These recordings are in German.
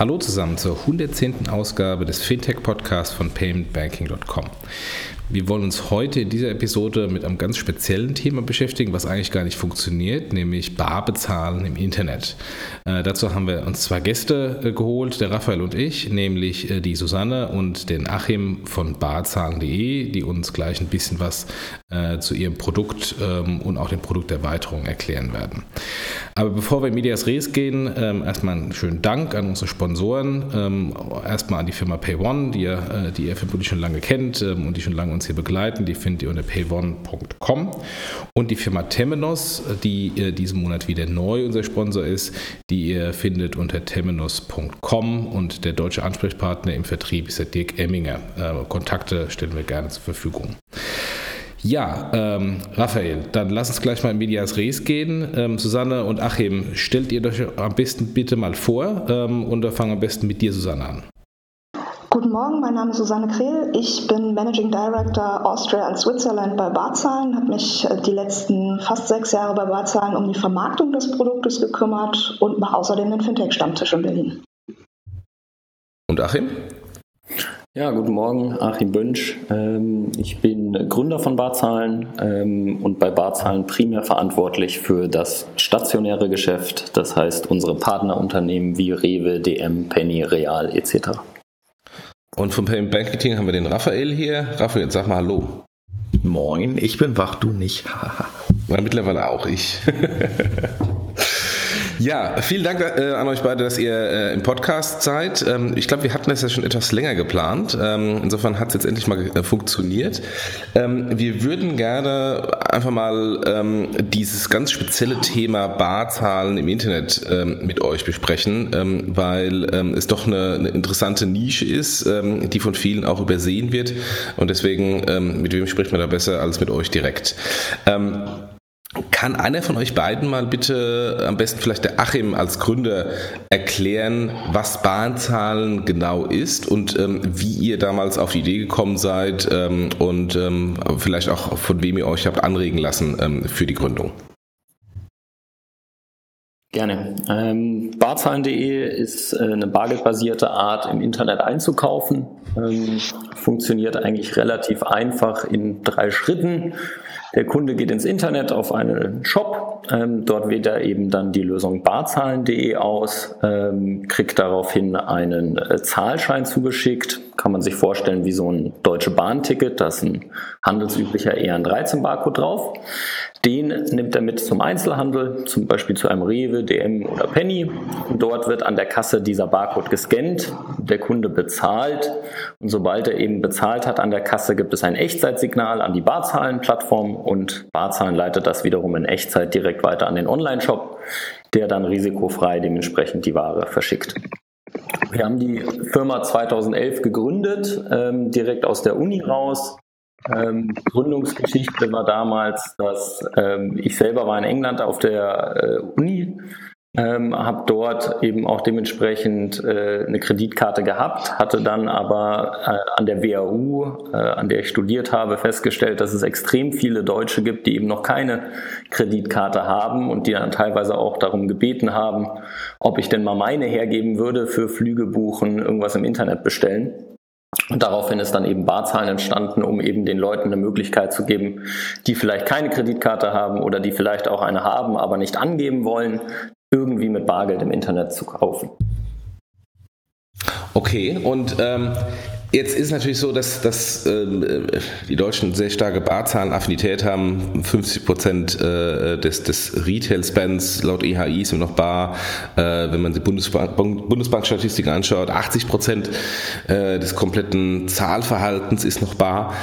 Hallo zusammen zur 110. Ausgabe des Fintech-Podcasts von paymentbanking.com. Wir wollen uns heute in dieser Episode mit einem ganz speziellen Thema beschäftigen, was eigentlich gar nicht funktioniert, nämlich Barbezahlen im Internet. Äh, dazu haben wir uns zwei Gäste äh, geholt, der Raphael und ich, nämlich äh, die Susanne und den Achim von barzahlen.de, die uns gleich ein bisschen was äh, zu ihrem Produkt ähm, und auch den Produkterweiterungen erklären werden. Aber bevor wir in Medias Res gehen, ähm, erstmal einen schönen Dank an unsere Sponsoren, ähm, erstmal an die Firma PayOne, die, äh, die ihr vermutlich schon lange kennt ähm, und die schon lange uns hier begleiten. Die findet ihr unter payone.com. Und die Firma Temenos, die diesen Monat wieder neu unser Sponsor ist, die ihr findet unter temenos.com. Und der deutsche Ansprechpartner im Vertrieb ist der Dirk Emminger. Äh, Kontakte stellen wir gerne zur Verfügung. Ja, ähm, Raphael, dann lass uns gleich mal in Medias Res gehen. Ähm, Susanne und Achim, stellt ihr euch am besten bitte mal vor ähm, und fangen am besten mit dir, Susanne, an. Guten Morgen, mein Name ist Susanne Krehl. Ich bin Managing Director Austria and Switzerland bei Barzahlen, habe mich äh, die letzten fast sechs Jahre bei Barzahlen um die Vermarktung des Produktes gekümmert und mache außerdem den Fintech-Stammtisch in Berlin. Und Achim? Ja, guten Morgen, Achim Bönsch. Ähm, ich bin Gründer von Barzahlen ähm, und bei Barzahlen primär verantwortlich für das stationäre Geschäft, das heißt unsere Partnerunternehmen wie Rewe, DM, Penny, Real etc. Und vom Payment Banking haben wir den Raphael hier. Raphael, sag mal Hallo. Moin, ich bin wach, du nicht. Na, mittlerweile auch ich. Ja, vielen Dank äh, an euch beide, dass ihr äh, im Podcast seid. Ähm, ich glaube, wir hatten das ja schon etwas länger geplant. Ähm, insofern hat es jetzt endlich mal äh, funktioniert. Ähm, wir würden gerne einfach mal ähm, dieses ganz spezielle Thema Barzahlen im Internet ähm, mit euch besprechen, ähm, weil es doch eine, eine, interessante Nische ist, die von vielen auch übersehen wird. Und deswegen, mit wem spricht man da besser als mit euch direkt? Kann einer von euch beiden mal bitte, am besten vielleicht der Achim als Gründer, erklären, was Bahnzahlen genau ist und ähm, wie ihr damals auf die Idee gekommen seid ähm, und ähm, vielleicht auch von wem ihr euch habt anregen lassen ähm, für die Gründung? Gerne. Ähm, Barzahlen.de ist äh, eine bargeldbasierte Art, im Internet einzukaufen. Ähm, funktioniert eigentlich relativ einfach in drei Schritten. Der Kunde geht ins Internet auf einen Shop, ähm, dort wählt er eben dann die Lösung barzahlen.de aus, ähm, kriegt daraufhin einen äh, Zahlschein zugeschickt, kann man sich vorstellen wie so ein deutsche Bahnticket, da ist ein handelsüblicher EN13-Barcode drauf. Den nimmt er mit zum Einzelhandel, zum Beispiel zu einem Rewe, DM oder Penny. Dort wird an der Kasse dieser Barcode gescannt, der Kunde bezahlt und sobald er eben bezahlt hat an der Kasse, gibt es ein Echtzeitsignal an die Barzahlen-Plattform und Barzahlen leitet das wiederum in Echtzeit direkt weiter an den Online-Shop, der dann risikofrei dementsprechend die Ware verschickt. Wir haben die Firma 2011 gegründet, ähm, direkt aus der Uni raus. Ähm, Gründungsgeschichte war damals, dass ähm, ich selber war in England auf der äh, Uni ähm, habe dort eben auch dementsprechend äh, eine Kreditkarte gehabt, hatte dann aber äh, an der WAU, äh, an der ich studiert habe, festgestellt, dass es extrem viele Deutsche gibt, die eben noch keine Kreditkarte haben und die dann teilweise auch darum gebeten haben, ob ich denn mal meine hergeben würde für Flüge buchen, irgendwas im Internet bestellen. Und daraufhin ist dann eben Barzahlen entstanden, um eben den Leuten eine Möglichkeit zu geben, die vielleicht keine Kreditkarte haben oder die vielleicht auch eine haben, aber nicht angeben wollen, irgendwie mit Bargeld im Internet zu kaufen. Okay, und ähm, Jetzt ist natürlich so, dass, dass äh, die Deutschen sehr starke Barzahlenaffinität haben. 50 Prozent äh, des, des Retail-Spends laut EHI sind noch bar. Äh, wenn man die Bundesbank, Bundesbank-Statistiken anschaut, 80 Prozent äh, des kompletten Zahlverhaltens ist noch bar.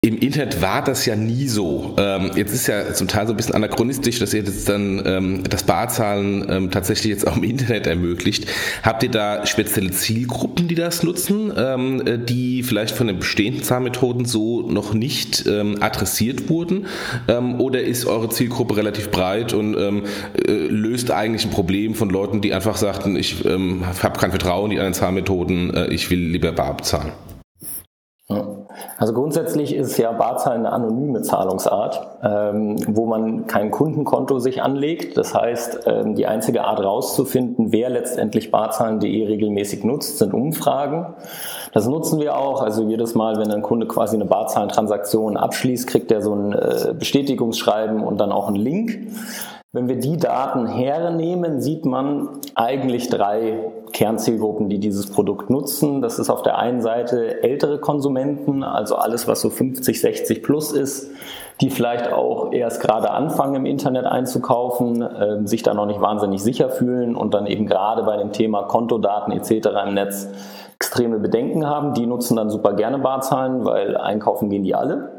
Im Internet war das ja nie so. Ähm, jetzt ist ja zum Teil so ein bisschen anachronistisch, dass ihr jetzt dann ähm, das Barzahlen ähm, tatsächlich jetzt auch im Internet ermöglicht. Habt ihr da spezielle Zielgruppen, die das nutzen, ähm, die die vielleicht von den bestehenden Zahlmethoden so noch nicht ähm, adressiert wurden? Ähm, oder ist eure Zielgruppe relativ breit und ähm, äh, löst eigentlich ein Problem von Leuten, die einfach sagten, ich ähm, habe kein Vertrauen in die anderen Zahlmethoden, äh, ich will lieber bar bezahlen? Also Also grundsätzlich ist ja Barzahlen eine anonyme Zahlungsart, ähm, wo man kein Kundenkonto sich anlegt. Das heißt, ähm, die einzige Art rauszufinden, wer letztendlich barzahlen.de regelmäßig nutzt, sind Umfragen. Das nutzen wir auch. Also jedes Mal, wenn ein Kunde quasi eine Barzahlentransaktion abschließt, kriegt er so ein äh, Bestätigungsschreiben und dann auch einen Link. Wenn wir die Daten hernehmen, sieht man eigentlich drei Kernzielgruppen, die dieses Produkt nutzen. Das ist auf der einen Seite ältere Konsumenten, also alles, was so 50, 60 plus ist, die vielleicht auch erst gerade anfangen im Internet einzukaufen, äh, sich da noch nicht wahnsinnig sicher fühlen und dann eben gerade bei dem Thema Kontodaten etc. im Netz extreme Bedenken haben. Die nutzen dann super gerne Barzahlen, weil einkaufen gehen die alle.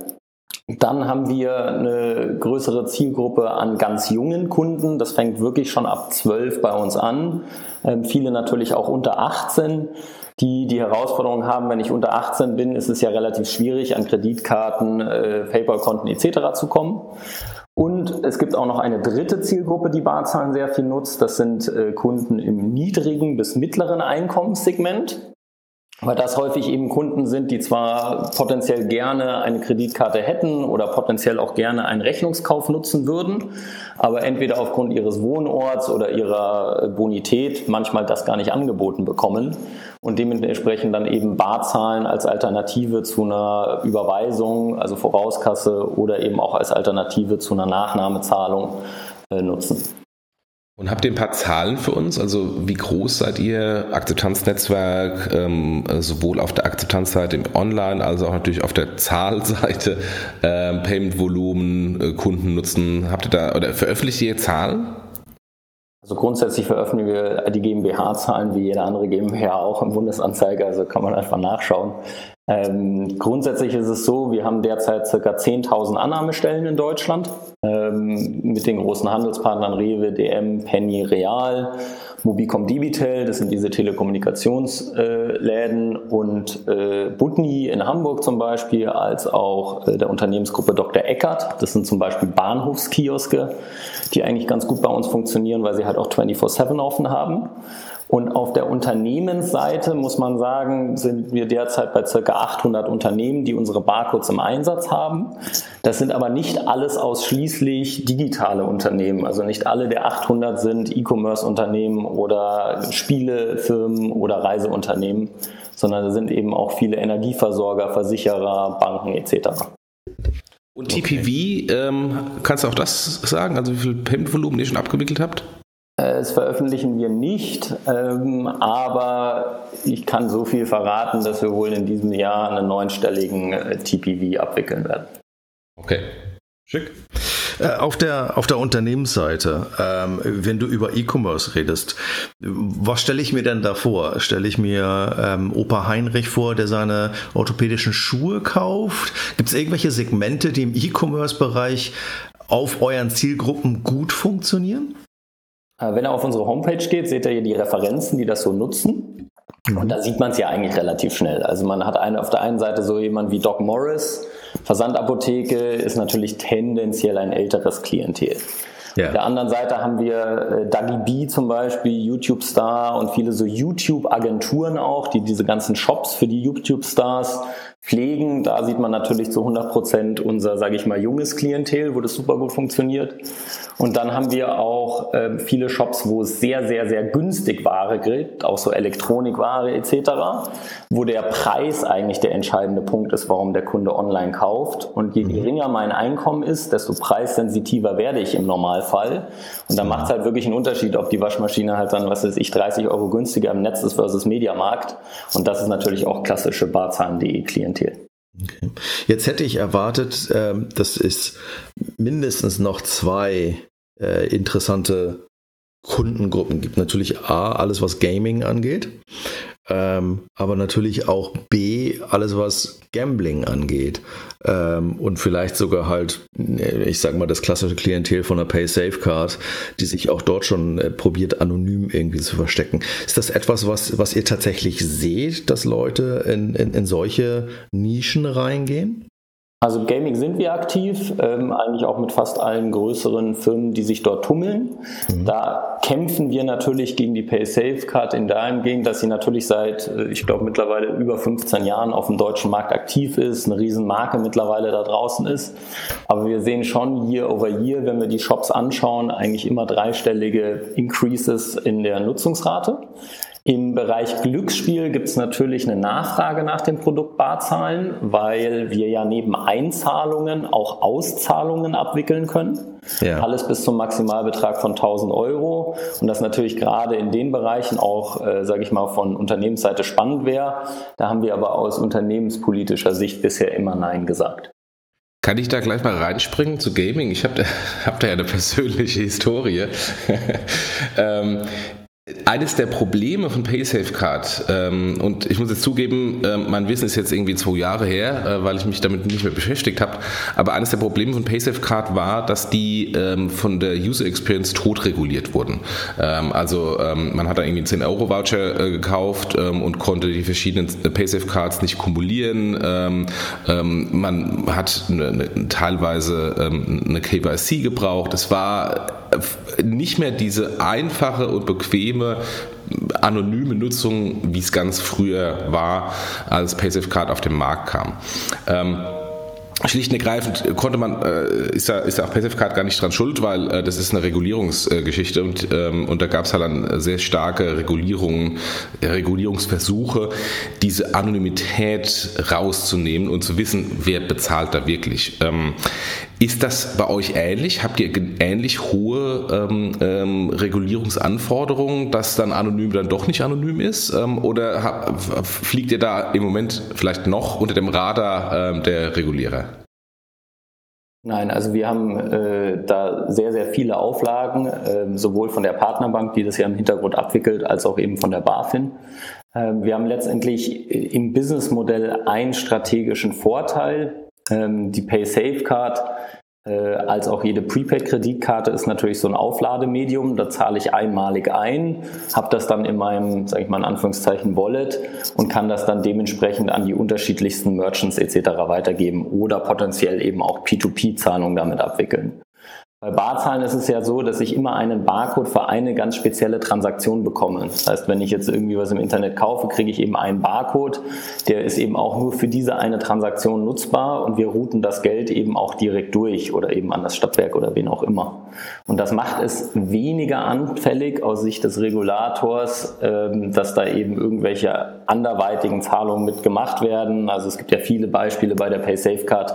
Dann haben wir eine größere Zielgruppe an ganz jungen Kunden. Das fängt wirklich schon ab 12 bei uns an. Ähm, viele natürlich auch unter 18, die die Herausforderung haben, wenn ich unter 18 bin, ist es ja relativ schwierig, an Kreditkarten, äh, PayPal-Konten etc. zu kommen. Und es gibt auch noch eine dritte Zielgruppe, die Barzahlen sehr viel nutzt. Das sind äh, Kunden im niedrigen bis mittleren Einkommenssegment weil das häufig eben Kunden sind, die zwar potenziell gerne eine Kreditkarte hätten oder potenziell auch gerne einen Rechnungskauf nutzen würden, aber entweder aufgrund ihres Wohnorts oder ihrer Bonität manchmal das gar nicht angeboten bekommen und dementsprechend dann eben Barzahlen als Alternative zu einer Überweisung, also Vorauskasse oder eben auch als Alternative zu einer Nachnahmezahlung äh, nutzen. Und habt ihr ein paar Zahlen für uns? Also wie groß seid ihr? Akzeptanznetzwerk, ähm, sowohl auf der Akzeptanzseite im Online, als auch natürlich auf der Zahlseite, ähm, Payment-Volumen, äh, Kundennutzen. Habt ihr da oder veröffentlicht ihr Zahlen? Also grundsätzlich veröffentlichen wir die GmbH-Zahlen wie jede andere GmbH auch im Bundesanzeiger, also kann man einfach nachschauen. Ähm, grundsätzlich ist es so, wir haben derzeit ca. 10.000 Annahmestellen in Deutschland ähm, mit den großen Handelspartnern Rewe, DM, Penny, Real, Mobicom Dibitel, das sind diese Telekommunikationsläden und äh, Butni in Hamburg zum Beispiel, als auch äh, der Unternehmensgruppe Dr. Eckert, das sind zum Beispiel Bahnhofskioske, die eigentlich ganz gut bei uns funktionieren, weil sie halt auch 24-7 offen haben. Und auf der Unternehmensseite muss man sagen, sind wir derzeit bei circa 800 Unternehmen, die unsere Barcodes im Einsatz haben. Das sind aber nicht alles ausschließlich digitale Unternehmen. Also nicht alle der 800 sind E-Commerce-Unternehmen oder Spielefirmen oder Reiseunternehmen, sondern da sind eben auch viele Energieversorger, Versicherer, Banken etc. Und TPV, ähm, kannst du auch das sagen? Also wie viel Payment-Volumen ihr schon abgewickelt habt? Äh, das veröffentlichen wir nicht, ähm, aber ich kann so viel verraten, dass wir wohl in diesem Jahr einen neunstelligen äh, TPV abwickeln werden. Okay, schick. Äh, auf der, auf der Unternehmensseite, ähm, wenn du über E-Commerce redest, was stelle ich mir denn da vor? Stelle ich mir ähm, Opa Heinrich vor, der seine orthopädischen Schuhe kauft? Gibt es irgendwelche Segmente, die im E-Commerce-Bereich auf euren Zielgruppen gut funktionieren? Äh, wenn ihr auf unsere Homepage geht, seht ihr hier die Referenzen, die das so nutzen. Mhm. Und da sieht man es ja eigentlich relativ schnell. Also man hat eine, auf der einen Seite so jemand wie Doc Morris. Versandapotheke ist natürlich tendenziell ein älteres Klientel. Ja. Auf der anderen Seite haben wir äh, Dougie B zum Beispiel, YouTube-Star und viele so YouTube-Agenturen auch, die diese ganzen Shops für die YouTube-Stars pflegen. Da sieht man natürlich zu 100 Prozent unser, sage ich mal, junges Klientel, wo das super gut funktioniert. Und dann haben wir auch äh, viele Shops, wo es sehr, sehr, sehr günstig Ware gibt, auch so Elektronikware etc., wo der Preis eigentlich der entscheidende Punkt ist, warum der Kunde online kauft. Und je mhm. geringer mein Einkommen ist, desto preissensitiver werde ich im Normalfall. Und dann macht es halt wirklich einen Unterschied, ob die Waschmaschine halt dann, was weiß ich, 30 Euro günstiger im Netz ist versus Mediamarkt. Und das ist natürlich auch klassische Barzahlen.de Klientel. Klientel. Okay. Jetzt hätte ich erwartet, äh, dass es mindestens noch zwei äh, interessante Kundengruppen gibt. Natürlich A, alles was Gaming angeht, ähm, aber natürlich auch B, alles was Gambling angeht ähm, und vielleicht sogar halt, äh, ich sage mal, das klassische Klientel von der Pay Safe Card, die sich auch dort schon äh, probiert, anonym irgendwie zu verstecken. Ist das etwas, was, was ihr tatsächlich seht, dass Leute in, in, in solche Nischen reingehen? Also Gaming sind wir aktiv, ähm, eigentlich auch mit fast allen größeren Firmen, die sich dort tummeln. Mhm. Da kämpfen wir natürlich gegen die PaySafe-Card in dahingehend, dass sie natürlich seit, äh, ich glaube, mittlerweile über 15 Jahren auf dem deutschen Markt aktiv ist, eine Riesenmarke mittlerweile da draußen ist. Aber wir sehen schon year over year, wenn wir die Shops anschauen, eigentlich immer dreistellige Increases in der Nutzungsrate. Im Bereich Glücksspiel gibt es natürlich eine Nachfrage nach dem Produkt Barzahlen, weil wir ja neben Einzahlungen auch Auszahlungen abwickeln können. Ja. Alles bis zum Maximalbetrag von 1000 Euro. Und das natürlich gerade in den Bereichen auch, äh, sage ich mal, von Unternehmensseite spannend wäre. Da haben wir aber aus unternehmenspolitischer Sicht bisher immer Nein gesagt. Kann ich da gleich mal reinspringen zu Gaming? Ich habe da, hab da ja eine persönliche Historie. ähm, eines der Probleme von PaySafeCard, ähm, und ich muss jetzt zugeben, äh, mein Wissen ist jetzt irgendwie zwei Jahre her, äh, weil ich mich damit nicht mehr beschäftigt habe, aber eines der Probleme von PaySafeCard war, dass die ähm, von der User Experience tot reguliert wurden. Ähm, also ähm, man hat da irgendwie einen 10-Euro-Voucher äh, gekauft ähm, und konnte die verschiedenen PaySafeCards nicht kumulieren. Ähm, man hat eine, eine, teilweise eine KYC gebraucht. Es war nicht mehr diese einfache und bequeme anonyme Nutzung, wie es ganz früher war, als PaySafeCard auf den Markt kam. Ähm, Schlicht und ergreifend konnte man, äh, ist ja, ist ja auch PassiveCard gar nicht dran schuld, weil äh, das ist eine Regulierungsgeschichte und, ähm, und da gab es halt dann sehr starke Regulierungen, Regulierungsversuche, diese Anonymität rauszunehmen und zu wissen, wer bezahlt da wirklich. Ähm, ist das bei euch ähnlich? Habt ihr ähnlich hohe ähm, ähm, Regulierungsanforderungen, dass dann anonym dann doch nicht anonym ist? Ähm, oder fliegt ihr da im Moment vielleicht noch unter dem Radar ähm, der Regulierer? Nein, also wir haben äh, da sehr, sehr viele Auflagen, äh, sowohl von der Partnerbank, die das ja im Hintergrund abwickelt, als auch eben von der BaFin. Äh, wir haben letztendlich im Businessmodell einen strategischen Vorteil, ähm, die PaySafe-Card äh, als auch jede Prepaid-Kreditkarte ist natürlich so ein Auflademedium. Da zahle ich einmalig ein, habe das dann in meinem, sage ich mal in Anführungszeichen, Wallet und kann das dann dementsprechend an die unterschiedlichsten Merchants etc. weitergeben oder potenziell eben auch P2P-Zahlungen damit abwickeln. Bei Barzahlen ist es ja so, dass ich immer einen Barcode für eine ganz spezielle Transaktion bekomme. Das heißt, wenn ich jetzt irgendwie was im Internet kaufe, kriege ich eben einen Barcode. Der ist eben auch nur für diese eine Transaktion nutzbar und wir routen das Geld eben auch direkt durch oder eben an das Stadtwerk oder wen auch immer. Und das macht es weniger anfällig aus Sicht des Regulators, ähm, dass da eben irgendwelche anderweitigen Zahlungen mitgemacht werden. Also es gibt ja viele Beispiele bei der PaySafeCard,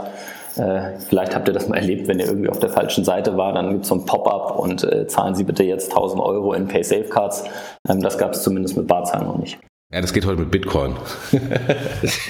äh, vielleicht habt ihr das mal erlebt, wenn ihr irgendwie auf der falschen Seite war, dann gibt es so ein Pop-up und äh, zahlen Sie bitte jetzt 1000 Euro in Pay-Safe-Cards. Ähm, das gab es zumindest mit Barzahlen noch nicht. Ja, das geht heute mit Bitcoin.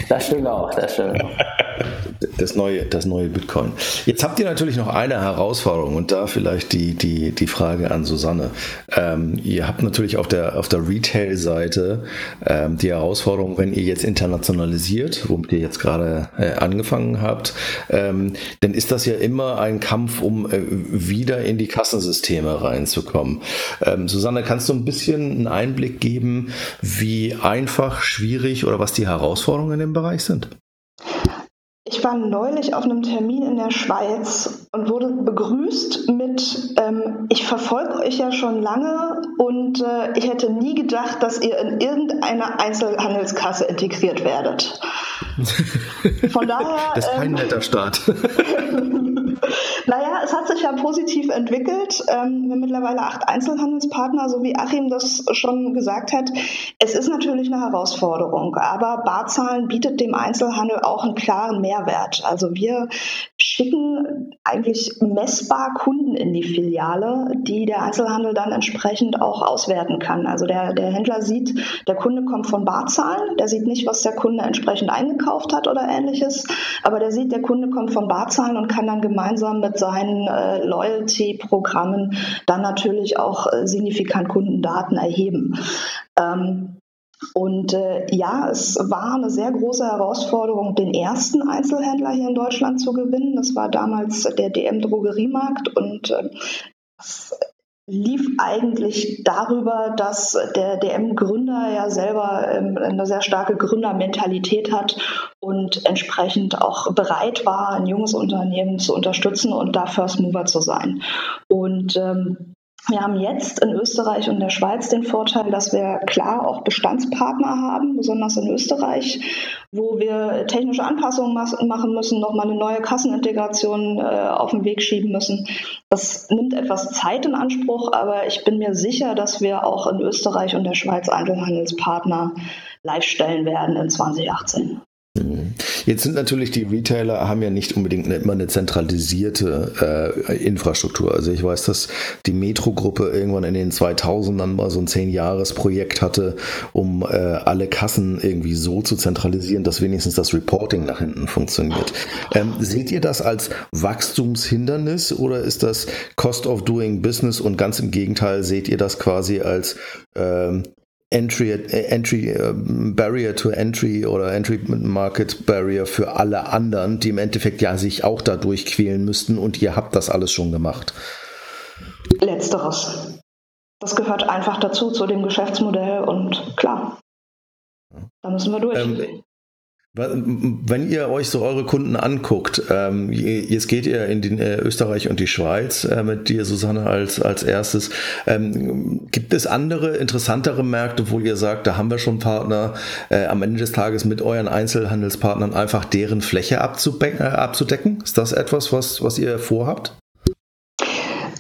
das stimmt auch, das stimmt auch. Das neue, das neue Bitcoin. Jetzt habt ihr natürlich noch eine Herausforderung und da vielleicht die, die, die Frage an Susanne. Ähm, ihr habt natürlich auf der, auf der Retail-Seite ähm, die Herausforderung, wenn ihr jetzt internationalisiert, womit ihr jetzt gerade äh, angefangen habt, ähm, dann ist das ja immer ein Kampf, um äh, wieder in die Kassensysteme reinzukommen. Ähm, Susanne, kannst du ein bisschen einen Einblick geben, wie einfach, schwierig oder was die Herausforderungen in dem Bereich sind? Ich war neulich auf einem Termin in der Schweiz und wurde begrüßt mit, ähm, ich verfolge euch ja schon lange und äh, ich hätte nie gedacht, dass ihr in irgendeine Einzelhandelskasse integriert werdet. Von daher. Das ist kein ähm, netter Start. Naja, es hat sich ja positiv entwickelt. Ähm, wir haben mittlerweile acht Einzelhandelspartner, so wie Achim das schon gesagt hat. Es ist natürlich eine Herausforderung, aber Barzahlen bietet dem Einzelhandel auch einen klaren Mehrwert. Also wir schicken eigentlich messbar Kunden in die Filiale, die der Einzelhandel dann entsprechend auch auswerten kann. Also der, der Händler sieht, der Kunde kommt von Barzahlen, der sieht nicht, was der Kunde entsprechend eingekauft hat oder ähnliches, aber der sieht, der Kunde kommt von Barzahlen und kann dann gemeinsam mit seinen äh, Loyalty-Programmen dann natürlich auch äh, signifikant Kundendaten erheben. Ähm, und äh, ja, es war eine sehr große Herausforderung, den ersten Einzelhändler hier in Deutschland zu gewinnen. Das war damals der DM Drogeriemarkt und äh, lief eigentlich darüber, dass der DM-Gründer ja selber ähm, eine sehr starke Gründermentalität hat und entsprechend auch bereit war, ein junges Unternehmen zu unterstützen und da First Mover zu sein. Und ähm, wir haben jetzt in Österreich und der Schweiz den Vorteil, dass wir klar auch Bestandspartner haben, besonders in Österreich, wo wir technische Anpassungen machen müssen, nochmal eine neue Kassenintegration äh, auf den Weg schieben müssen. Das nimmt etwas Zeit in Anspruch, aber ich bin mir sicher, dass wir auch in Österreich und der Schweiz Einzelhandelspartner live stellen werden in 2018. Mhm. Jetzt sind natürlich die Retailer haben ja nicht unbedingt immer eine zentralisierte äh, Infrastruktur. Also ich weiß, dass die Metro-Gruppe irgendwann in den 2000ern mal so ein 10-Jahres-Projekt hatte, um äh, alle Kassen irgendwie so zu zentralisieren, dass wenigstens das Reporting nach hinten funktioniert. Ähm, seht ihr das als Wachstumshindernis oder ist das Cost of Doing Business und ganz im Gegenteil seht ihr das quasi als ähm, Entry, äh, Entry äh, Barrier to Entry oder Entry Market Barrier für alle anderen, die im Endeffekt ja sich auch da durchquälen müssten und ihr habt das alles schon gemacht. Letzteres. Das gehört einfach dazu, zu dem Geschäftsmodell und klar, da müssen wir durch. Ähm, wenn ihr euch so eure Kunden anguckt, ähm, jetzt geht ihr in den, äh, Österreich und die Schweiz äh, mit dir, Susanne, als, als erstes. Ähm, gibt es andere, interessantere Märkte, wo ihr sagt, da haben wir schon Partner, äh, am Ende des Tages mit euren Einzelhandelspartnern einfach deren Fläche äh, abzudecken? Ist das etwas, was, was ihr vorhabt?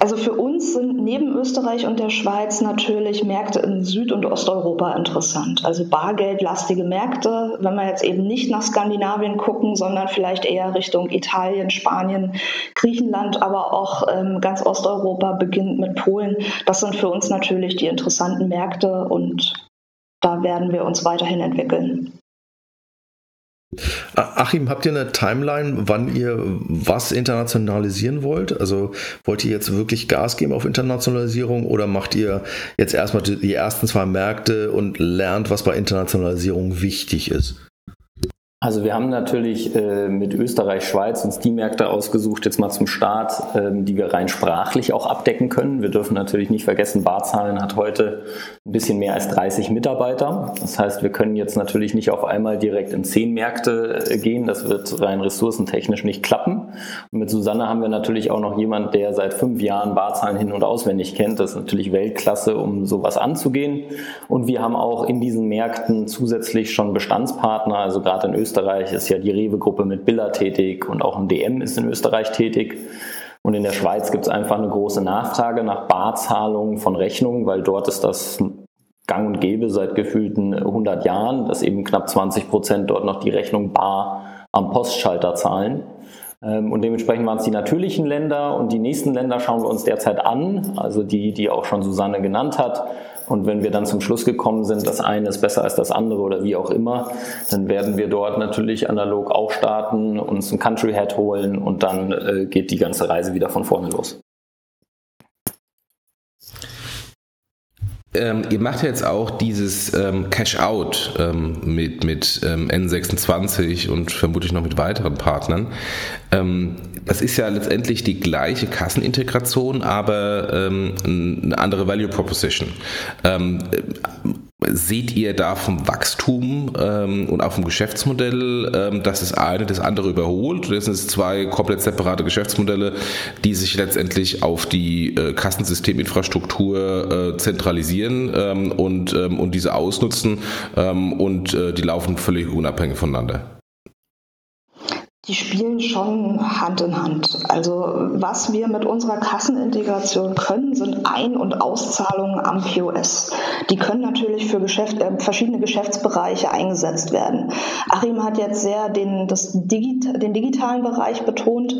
Also für uns sind neben Österreich und der Schweiz natürlich Märkte in Süd- und Osteuropa interessant. Also bargeldlastige Märkte, wenn wir jetzt eben nicht nach Skandinavien gucken, sondern vielleicht eher Richtung Italien, Spanien, Griechenland, aber auch ähm, ganz Osteuropa beginnt mit Polen. Das sind für uns natürlich die interessanten Märkte und da werden wir uns weiterhin entwickeln. Achim, habt ihr eine Timeline, wann ihr was internationalisieren wollt? Also wollt ihr jetzt wirklich Gas geben auf Internationalisierung oder macht ihr jetzt erstmal die ersten zwei Märkte und lernt, was bei Internationalisierung wichtig ist? Also wir haben natürlich äh, mit Österreich, Schweiz uns die Märkte ausgesucht, jetzt mal zum Start, ähm, die wir rein sprachlich auch abdecken können. Wir dürfen natürlich nicht vergessen, Barzahlen hat heute ein bisschen mehr als 30 Mitarbeiter. Das heißt, wir können jetzt natürlich nicht auf einmal direkt in zehn Märkte äh, gehen. Das wird rein ressourcentechnisch nicht klappen. Und mit Susanne haben wir natürlich auch noch jemand, der seit fünf Jahren Barzahlen hin und auswendig kennt. Das ist natürlich Weltklasse, um sowas anzugehen. Und wir haben auch in diesen Märkten zusätzlich schon Bestandspartner, also gerade in Österreich Österreich ist ja die Rewe-Gruppe mit Billa tätig und auch ein DM ist in Österreich tätig. Und in der Schweiz gibt es einfach eine große Nachfrage nach Barzahlungen von Rechnungen, weil dort ist das gang und gäbe seit gefühlten 100 Jahren, dass eben knapp 20 Prozent dort noch die Rechnung bar am Postschalter zahlen. Ähm, und dementsprechend waren es die natürlichen Länder und die nächsten Länder schauen wir uns derzeit an, also die, die auch schon Susanne genannt hat. Und wenn wir dann zum Schluss gekommen sind, das eine ist besser als das andere oder wie auch immer, dann werden wir dort natürlich analog auch starten, uns ein Country Head holen und dann äh, geht die ganze Reise wieder von vorne los. Ähm, ihr macht jetzt auch dieses ähm, Cash-Out ähm, mit, mit ähm, N26 und vermutlich noch mit weiteren Partnern. Ähm, das ist ja letztendlich die gleiche Kassenintegration, aber ähm, eine andere Value Proposition. Seht ihr da vom Wachstum ähm, und auch vom Geschäftsmodell, ähm, dass das eine das andere überholt? Oder sind zwei komplett separate Geschäftsmodelle, die sich letztendlich auf die äh, Kassensysteminfrastruktur äh, zentralisieren ähm, und, ähm, und diese ausnutzen ähm, und äh, die laufen völlig unabhängig voneinander? Die spielen schon Hand in Hand. Also was wir mit unserer Kassenintegration können, sind Ein- und Auszahlungen am POS. Die können natürlich für Geschäft, äh, verschiedene Geschäftsbereiche eingesetzt werden. Achim hat jetzt sehr den, das Digit den digitalen Bereich betont.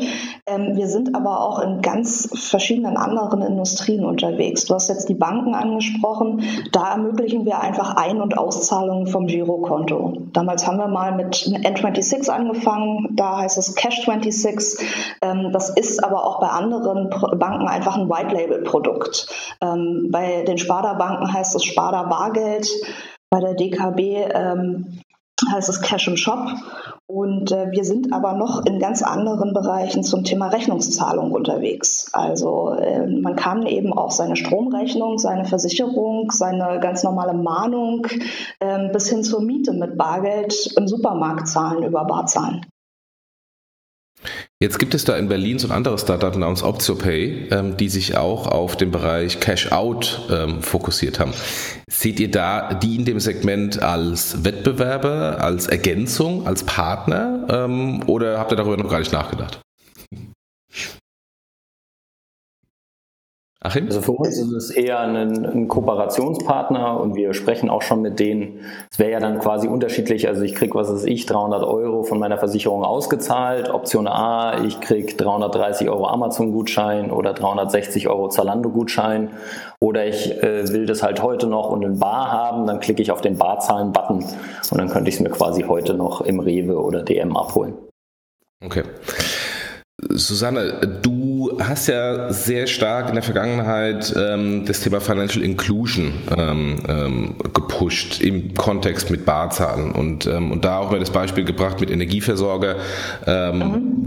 Ähm, wir sind aber auch in ganz verschiedenen anderen Industrien unterwegs. Du hast jetzt die Banken angesprochen. Da ermöglichen wir einfach Ein- und Auszahlungen vom Girokonto. Damals haben wir mal mit N26 angefangen. Da heißt es Cash 26. Ähm, das ist aber auch bei anderen Banken einfach ein White-Label-Produkt. Ähm, bei den Sparda-Banken heißt es Sparda Bargeld. Bei der DKB ähm, heißt es Cash im Shop. Und äh, wir sind aber noch in ganz anderen Bereichen zum Thema Rechnungszahlung unterwegs. Also äh, man kann eben auch seine Stromrechnung, seine Versicherung, seine ganz normale Mahnung äh, bis hin zur Miete mit Bargeld im Supermarkt zahlen über Barzahlen. Jetzt gibt es da in Berlin so ein anderes Startup namens OptioPay, ähm, die sich auch auf den Bereich Cash-Out ähm, fokussiert haben. Seht ihr da die in dem Segment als Wettbewerber, als Ergänzung, als Partner ähm, oder habt ihr darüber noch gar nicht nachgedacht? Achim? Also für uns ist es eher ein, ein, Kooperationspartner und wir sprechen auch schon mit denen. Es wäre ja dann quasi unterschiedlich. Also ich kriege, was weiß ich, 300 Euro von meiner Versicherung ausgezahlt. Option A, ich kriege 330 Euro Amazon-Gutschein oder 360 Euro Zalando-Gutschein. Oder ich äh, will das halt heute noch und in Bar haben. Dann klicke ich auf den Barzahlen-Button und dann könnte ich es mir quasi heute noch im Rewe oder DM abholen. Okay. Susanne, du hast ja sehr stark in der Vergangenheit ähm, das Thema Financial Inclusion ähm, ähm, gepusht im Kontext mit Barzahlen und, ähm, und da auch mal das Beispiel gebracht mit Energieversorger. Ähm, mhm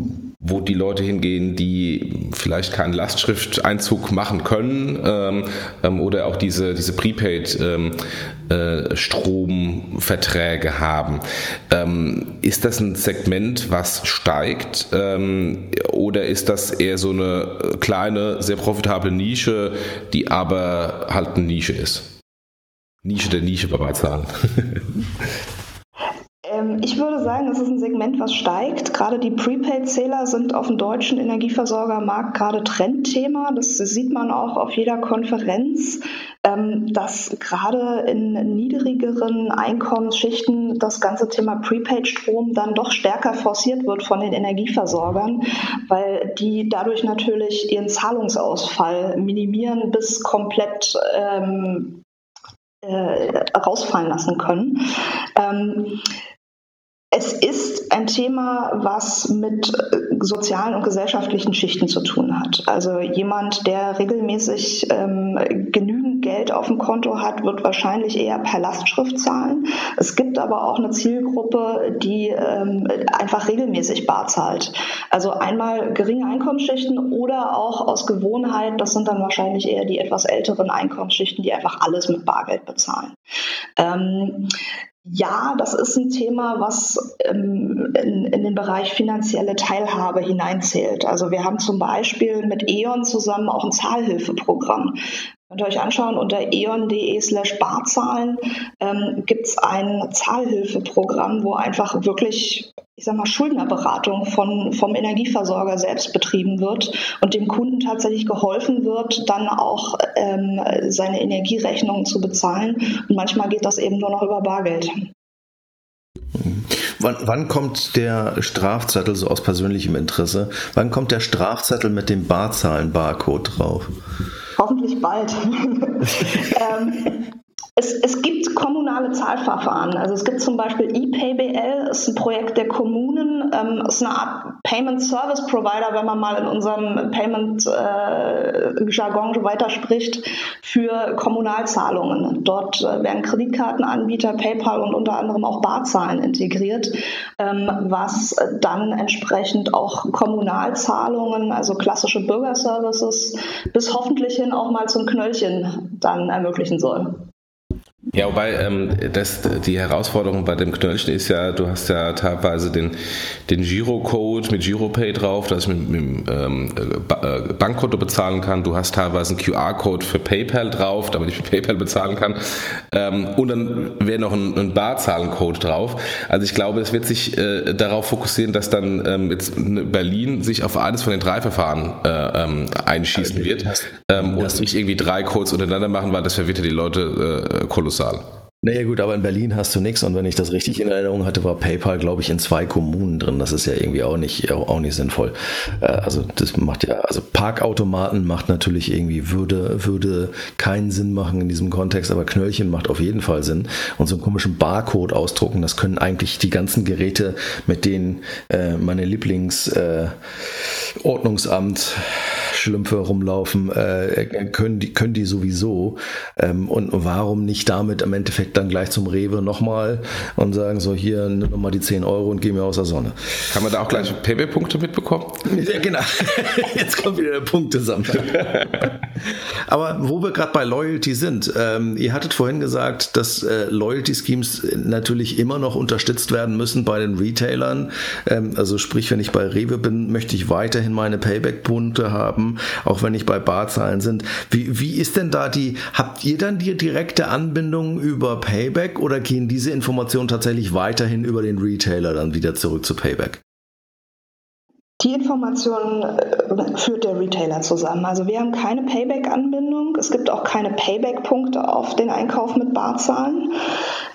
wo die Leute hingehen, die vielleicht keinen Lastschrifteinzug machen können ähm, ähm, oder auch diese, diese Prepaid-Stromverträge ähm, äh, haben. Ähm, ist das ein Segment, was steigt ähm, oder ist das eher so eine kleine, sehr profitable Nische, die aber halt eine Nische ist? Nische der Nische bei Beizahlen. Ich würde sagen, es ist ein Segment, was steigt. Gerade die Prepaid-Zähler sind auf dem deutschen Energieversorgermarkt gerade Trendthema. Das sieht man auch auf jeder Konferenz, ähm, dass gerade in niedrigeren Einkommensschichten das ganze Thema Prepaid-Strom dann doch stärker forciert wird von den Energieversorgern, weil die dadurch natürlich ihren Zahlungsausfall minimieren bis komplett ähm, äh, rausfallen lassen können. Ähm, es ist ein Thema, was mit äh, sozialen und gesellschaftlichen Schichten zu tun hat. Also jemand, der regelmäßig ähm, genügend Geld auf dem Konto hat, wird wahrscheinlich eher per Lastschrift zahlen. Es gibt aber auch eine Zielgruppe, die ähm, einfach regelmäßig bar zahlt. Also einmal geringe Einkommensschichten oder auch aus Gewohnheit, das sind dann wahrscheinlich eher die etwas älteren Einkommensschichten, die einfach alles mit Bargeld bezahlen. Ähm, ja, das ist ein Thema, was ähm, in, in, den Bereich finanzielle Teilhabe hineinzählt. Also wir haben zum Beispiel mit E.ON zusammen auch ein Zahlhilfeprogramm. Könnt ihr euch anschauen, unter eon.de slash barzahlen ähm, gibt es ein Zahlhilfeprogramm, wo einfach wirklich, ich sag mal, Schuldnerberatung von, vom Energieversorger selbst betrieben wird und dem Kunden tatsächlich geholfen wird, dann auch ähm, seine Energierechnungen zu bezahlen. Und manchmal geht das eben nur noch über Bargeld. Wann, wann, kommt der Strafzettel, so aus persönlichem Interesse, wann kommt der Strafzettel mit dem Barzahlen-Barcode drauf? Hoffentlich bald. ähm, es, es, gibt kommunale Zahlverfahren. Also es gibt zum Beispiel ePayBL, ist ein Projekt der Kommunen, ähm, ist eine Art Payment Service Provider, wenn man mal in unserem Payment äh, Jargon weiterspricht, für Kommunalzahlungen. Dort äh, werden Kreditkartenanbieter, PayPal und unter anderem auch Barzahlen integriert, ähm, was dann entsprechend auch Kommunalzahlungen, also klassische Bürgerservices, bis hoffentlich hin auch mal zum Knöllchen dann ermöglichen soll. Ja, wobei ähm, das, die Herausforderung bei dem Knöllchen ist ja, du hast ja teilweise den, den Girocode mit Giropay drauf, dass ich mit, mit ähm, äh, Bankkonto bezahlen kann. Du hast teilweise einen QR-Code für PayPal drauf, damit ich mit PayPal bezahlen kann. Ähm, und dann wäre noch ein, ein Barzahlencode drauf. Also ich glaube, es wird sich äh, darauf fokussieren, dass dann ähm, jetzt Berlin sich auf eines von den drei Verfahren äh, ähm, einschießen wird ähm, und nicht irgendwie drei Codes untereinander machen, weil das verwirrt ja die Leute äh, kolossal. Kolossal. Naja gut, aber in Berlin hast du nichts und wenn ich das richtig in Erinnerung hatte, war PayPal, glaube ich, in zwei Kommunen drin. Das ist ja irgendwie auch nicht, auch nicht sinnvoll. Äh, also das macht ja, also Parkautomaten macht natürlich irgendwie, würde, würde keinen Sinn machen in diesem Kontext, aber Knöllchen macht auf jeden Fall Sinn. Und so einen komischen Barcode ausdrucken, das können eigentlich die ganzen Geräte, mit denen äh, meine Lieblingsordnungsamt äh, Schlümpfe rumlaufen, äh, können, die, können die sowieso. Ähm, und warum nicht damit im Endeffekt dann gleich zum Rewe nochmal und sagen so, hier, nimm nochmal die 10 Euro und geh mir aus der Sonne. Kann man da auch gleich Payback-Punkte mitbekommen? Ja, genau. Jetzt kommt wieder der Punktesammler. Aber wo wir gerade bei Loyalty sind, ähm, ihr hattet vorhin gesagt, dass äh, Loyalty-Schemes natürlich immer noch unterstützt werden müssen bei den Retailern. Ähm, also sprich, wenn ich bei Rewe bin, möchte ich weiterhin meine Payback-Punkte haben, auch wenn ich bei Barzahlen sind. Wie, wie ist denn da die, habt ihr dann die direkte Anbindung über Payback oder gehen diese Informationen tatsächlich weiterhin über den Retailer dann wieder zurück zu Payback? Die Information äh, führt der Retailer zusammen. Also wir haben keine Payback-Anbindung. Es gibt auch keine Payback-Punkte auf den Einkauf mit Barzahlen.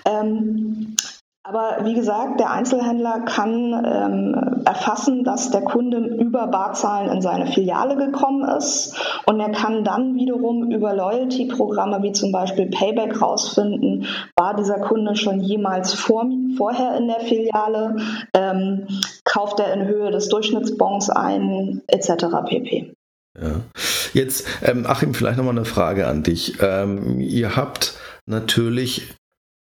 Ähm, aber wie gesagt, der Einzelhändler kann ähm, erfassen, dass der Kunde über Barzahlen in seine Filiale gekommen ist und er kann dann wiederum über Loyalty-Programme wie zum Beispiel Payback rausfinden, war dieser Kunde schon jemals vor, vorher in der Filiale, ähm, kauft er in Höhe des Durchschnittsbons ein, etc. pp. Ja. Jetzt, ähm, Achim, vielleicht nochmal eine Frage an dich. Ähm, ihr habt natürlich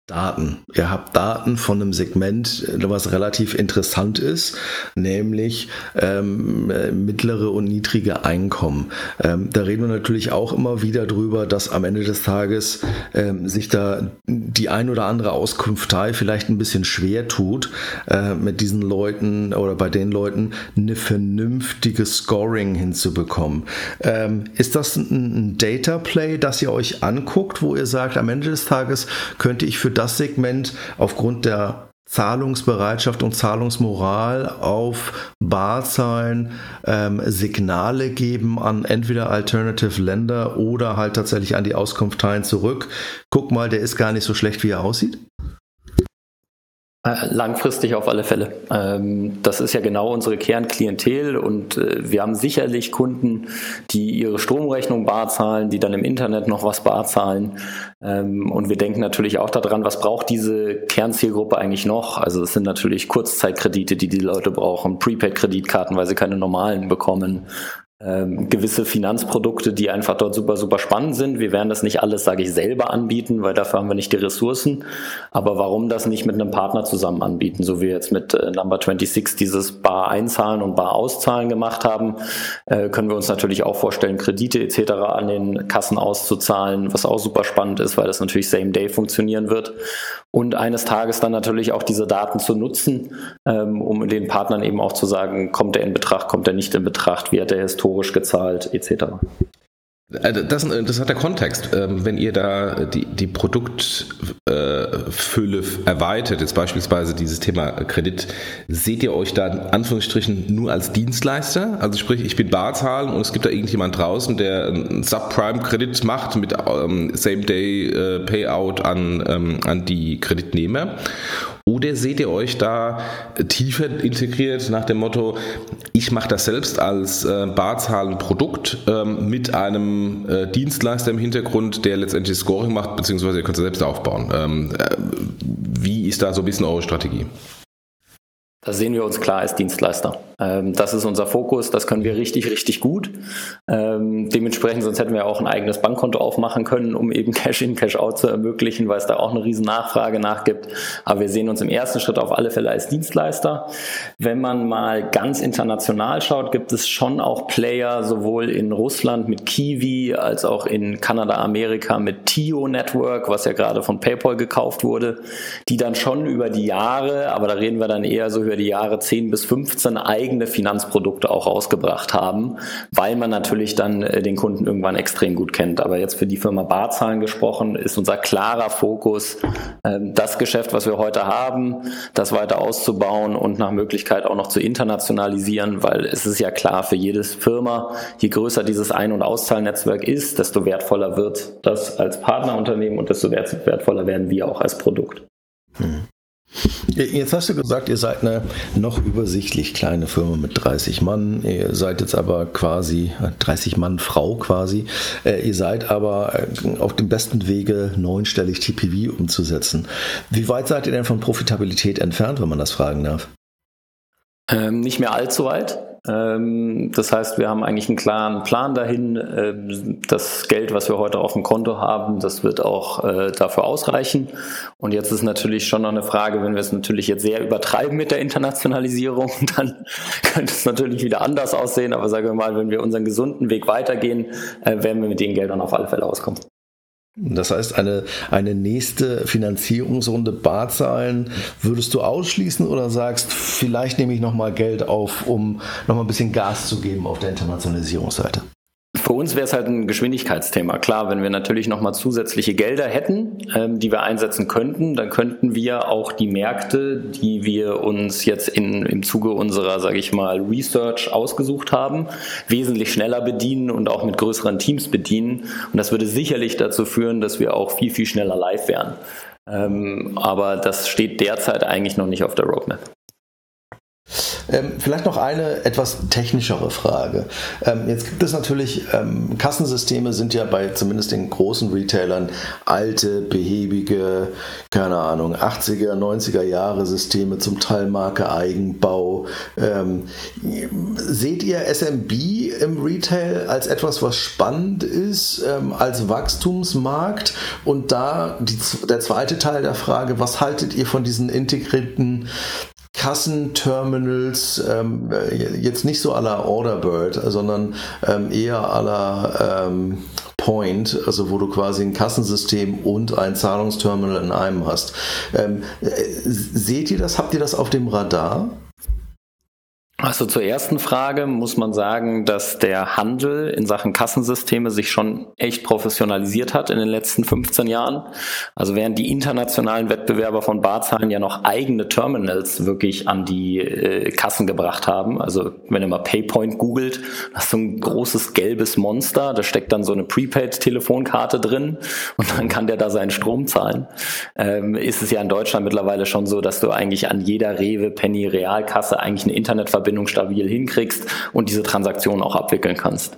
Daten. Ihr habt Daten von einem Segment, was relativ interessant ist, nämlich ähm, mittlere und niedrige Einkommen. Ähm, da reden wir natürlich auch immer wieder drüber, dass am Ende des Tages ähm, sich da die ein oder andere Auskunftei vielleicht ein bisschen schwer tut, äh, mit diesen Leuten oder bei den Leuten eine vernünftige Scoring hinzubekommen. Ähm, ist das ein, ein Data Play, das ihr euch anguckt, wo ihr sagt, am Ende des Tages könnte ich für das Segment aufgrund der Zahlungsbereitschaft und Zahlungsmoral auf Barzahlen ähm, Signale geben an entweder Alternative Länder oder halt tatsächlich an die Auskunfteien zurück. Guck mal, der ist gar nicht so schlecht, wie er aussieht. Äh, langfristig auf alle Fälle. Ähm, das ist ja genau unsere Kernklientel und äh, wir haben sicherlich Kunden, die ihre Stromrechnung bar zahlen, die dann im Internet noch was bar zahlen. Ähm, und wir denken natürlich auch daran, was braucht diese Kernzielgruppe eigentlich noch? Also es sind natürlich Kurzzeitkredite, die die Leute brauchen, Prepaid-Kreditkarten, weil sie keine normalen bekommen, ähm, gewisse Finanzprodukte, die einfach dort super, super spannend sind. Wir werden das nicht alles, sage ich, selber anbieten, weil dafür haben wir nicht die Ressourcen. Aber warum das nicht mit einem Partner zusammen anbieten, so wie wir jetzt mit äh, Number 26 dieses Bar einzahlen und Bar auszahlen gemacht haben, äh, können wir uns natürlich auch vorstellen, Kredite etc. an den Kassen auszuzahlen, was auch super spannend ist, weil das natürlich Same Day funktionieren wird. Und eines Tages dann natürlich auch diese Daten zu nutzen, ähm, um den Partnern eben auch zu sagen, kommt er in Betracht, kommt er nicht in Betracht, wie hat er historisch historisch gezahlt etc. Also das, das hat der Kontext. Ähm, wenn ihr da die, die Produktfülle erweitert, jetzt beispielsweise dieses Thema Kredit, seht ihr euch da in Anführungsstrichen nur als Dienstleister? Also sprich, ich bin Barzahlen und es gibt da irgendjemand draußen, der einen Subprime-Kredit macht mit ähm, Same-Day-Payout an, ähm, an die Kreditnehmer. Oder seht ihr euch da tiefer integriert nach dem Motto, ich mache das selbst als äh, Barzahlenprodukt ähm, mit einem äh, Dienstleister im Hintergrund, der letztendlich Scoring macht, beziehungsweise ihr könnt es selbst aufbauen. Ähm, äh, wie ist da so ein bisschen eure Strategie? Da sehen wir uns klar als Dienstleister. Ähm, das ist unser Fokus, das können wir richtig, richtig gut. Ähm, dementsprechend, sonst hätten wir auch ein eigenes Bankkonto aufmachen können, um eben Cash-in, Cash-out zu ermöglichen, weil es da auch eine riesen Nachfrage nachgibt. Aber wir sehen uns im ersten Schritt auf alle Fälle als Dienstleister. Wenn man mal ganz international schaut, gibt es schon auch Player, sowohl in Russland mit Kiwi als auch in Kanada, Amerika mit Tio Network, was ja gerade von PayPal gekauft wurde, die dann schon über die Jahre, aber da reden wir dann eher so über die Jahre 10 bis 15 eigene Finanzprodukte auch rausgebracht haben, weil man natürlich dann äh, den Kunden irgendwann extrem gut kennt. Aber jetzt für die Firma Barzahlen gesprochen, ist unser klarer Fokus, ähm, das Geschäft, was wir heute haben, das weiter auszubauen und nach Möglichkeit auch noch zu internationalisieren, weil es ist ja klar für jedes Firma, je größer dieses Ein- und Auszahlnetzwerk ist, desto wertvoller wird das als Partnerunternehmen und desto wertvoller werden wir auch als Produkt. Hm. Jetzt hast du gesagt, ihr seid eine noch übersichtlich kleine Firma mit 30 Mann. Ihr seid jetzt aber quasi 30 äh, Mann Frau quasi. Äh, ihr seid aber äh, auf dem besten Wege, neunstellig TPV umzusetzen. Wie weit seid ihr denn von Profitabilität entfernt, wenn man das fragen darf? Ähm, nicht mehr allzu weit. Ähm, das heißt, wir haben eigentlich einen klaren Plan dahin. Ähm, das Geld, was wir heute auf dem Konto haben, das wird auch äh, dafür ausreichen. Und jetzt ist natürlich schon noch eine Frage, wenn wir es natürlich jetzt sehr übertreiben mit der Internationalisierung, dann könnte es natürlich wieder anders aussehen. Aber sagen wir mal, wenn wir unseren gesunden Weg weitergehen, äh, werden wir mit den Geldern auf alle Fälle auskommen. Das heißt, eine, eine nächste Finanzierungsrunde Barzahlen würdest du ausschließen oder sagst, vielleicht nehme ich nochmal Geld auf, um nochmal ein bisschen Gas zu geben auf der Internationalisierungsseite? Für uns wäre es halt ein Geschwindigkeitsthema. Klar, wenn wir natürlich nochmal zusätzliche Gelder hätten, ähm, die wir einsetzen könnten, dann könnten wir auch die Märkte, die wir uns jetzt in, im Zuge unserer, sage ich mal, Research ausgesucht haben, wesentlich schneller bedienen und auch mit größeren Teams bedienen. Und das würde sicherlich dazu führen, dass wir auch viel, viel schneller live wären. Ähm, aber das steht derzeit eigentlich noch nicht auf der Roadmap. Ähm, vielleicht noch eine etwas technischere Frage. Ähm, jetzt gibt es natürlich, ähm, Kassensysteme sind ja bei zumindest den großen Retailern alte, behäbige, keine Ahnung, 80er, 90er Jahre Systeme, zum Teil Marke Eigenbau. Ähm, seht ihr SMB im Retail als etwas, was spannend ist, ähm, als Wachstumsmarkt? Und da die, der zweite Teil der Frage, was haltet ihr von diesen integrierten Kassenterminals, ähm, jetzt nicht so à la Orderbird, sondern ähm, eher à la ähm, Point, also wo du quasi ein Kassensystem und ein Zahlungsterminal in einem hast. Ähm, äh, seht ihr das? Habt ihr das auf dem Radar? Also zur ersten Frage muss man sagen, dass der Handel in Sachen Kassensysteme sich schon echt professionalisiert hat in den letzten 15 Jahren. Also während die internationalen Wettbewerber von Barzahlen ja noch eigene Terminals wirklich an die äh, Kassen gebracht haben. Also wenn ihr mal Paypoint googelt, hast du ein großes gelbes Monster, da steckt dann so eine Prepaid-Telefonkarte drin und dann kann der da seinen Strom zahlen. Ähm, ist es ja in Deutschland mittlerweile schon so, dass du eigentlich an jeder Rewe, Penny, Realkasse eigentlich eine Internetverbindung Verbindung stabil hinkriegst und diese Transaktion auch abwickeln kannst.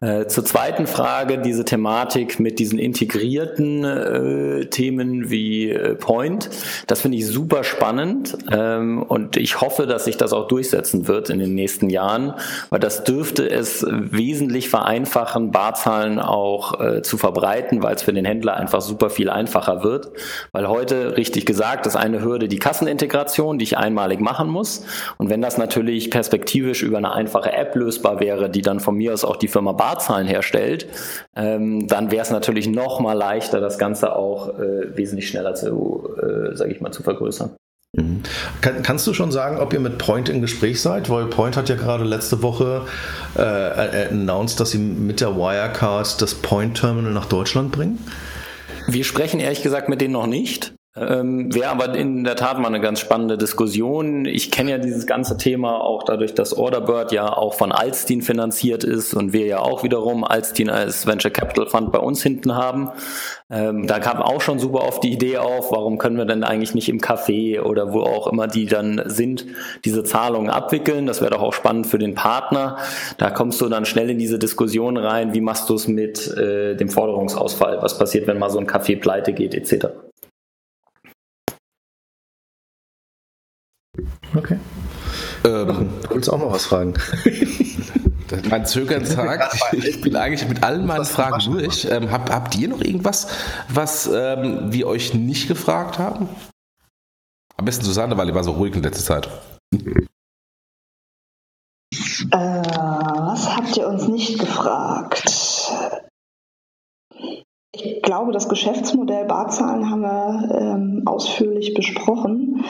Äh, zur zweiten Frage, diese Thematik mit diesen integrierten äh, Themen wie äh, Point, das finde ich super spannend ähm, und ich hoffe, dass sich das auch durchsetzen wird in den nächsten Jahren, weil das dürfte es wesentlich vereinfachen, Barzahlen auch äh, zu verbreiten, weil es für den Händler einfach super viel einfacher wird, weil heute, richtig gesagt, ist eine Hürde die Kassenintegration, die ich einmalig machen muss. Und wenn das natürlich natürlich perspektivisch über eine einfache App lösbar wäre, die dann von mir aus auch die Firma Barzahlen herstellt, ähm, dann wäre es natürlich noch mal leichter, das Ganze auch äh, wesentlich schneller zu, äh, sage ich mal, zu vergrößern. Mhm. Kann, kannst du schon sagen, ob ihr mit Point im Gespräch seid? Weil Point hat ja gerade letzte Woche äh, announced, dass sie mit der Wirecard das Point Terminal nach Deutschland bringen. Wir sprechen ehrlich gesagt mit denen noch nicht. Ähm, Wäre aber in der Tat mal eine ganz spannende Diskussion. Ich kenne ja dieses ganze Thema auch dadurch, dass Orderbird ja auch von Alstin finanziert ist und wir ja auch wiederum Alstin als Venture Capital Fund bei uns hinten haben. Ähm, da kam auch schon super oft die Idee auf, warum können wir denn eigentlich nicht im Café oder wo auch immer die dann sind, diese Zahlungen abwickeln. Das wäre doch auch spannend für den Partner. Da kommst du dann schnell in diese Diskussion rein, wie machst du es mit äh, dem Forderungsausfall? Was passiert, wenn mal so ein Café pleite geht, etc. Okay. Ähm, du willst auch noch was fragen? mein Zögern sagt, ich bin eigentlich mit allen meinen Fragen durch. Ähm, hab, habt ihr noch irgendwas, was ähm, wir euch nicht gefragt haben? Am besten Susanne, weil ihr war so ruhig in letzter Zeit. Äh, was habt ihr uns nicht gefragt? Ich glaube, das Geschäftsmodell Barzahlen haben wir ähm, ausführlich besprochen.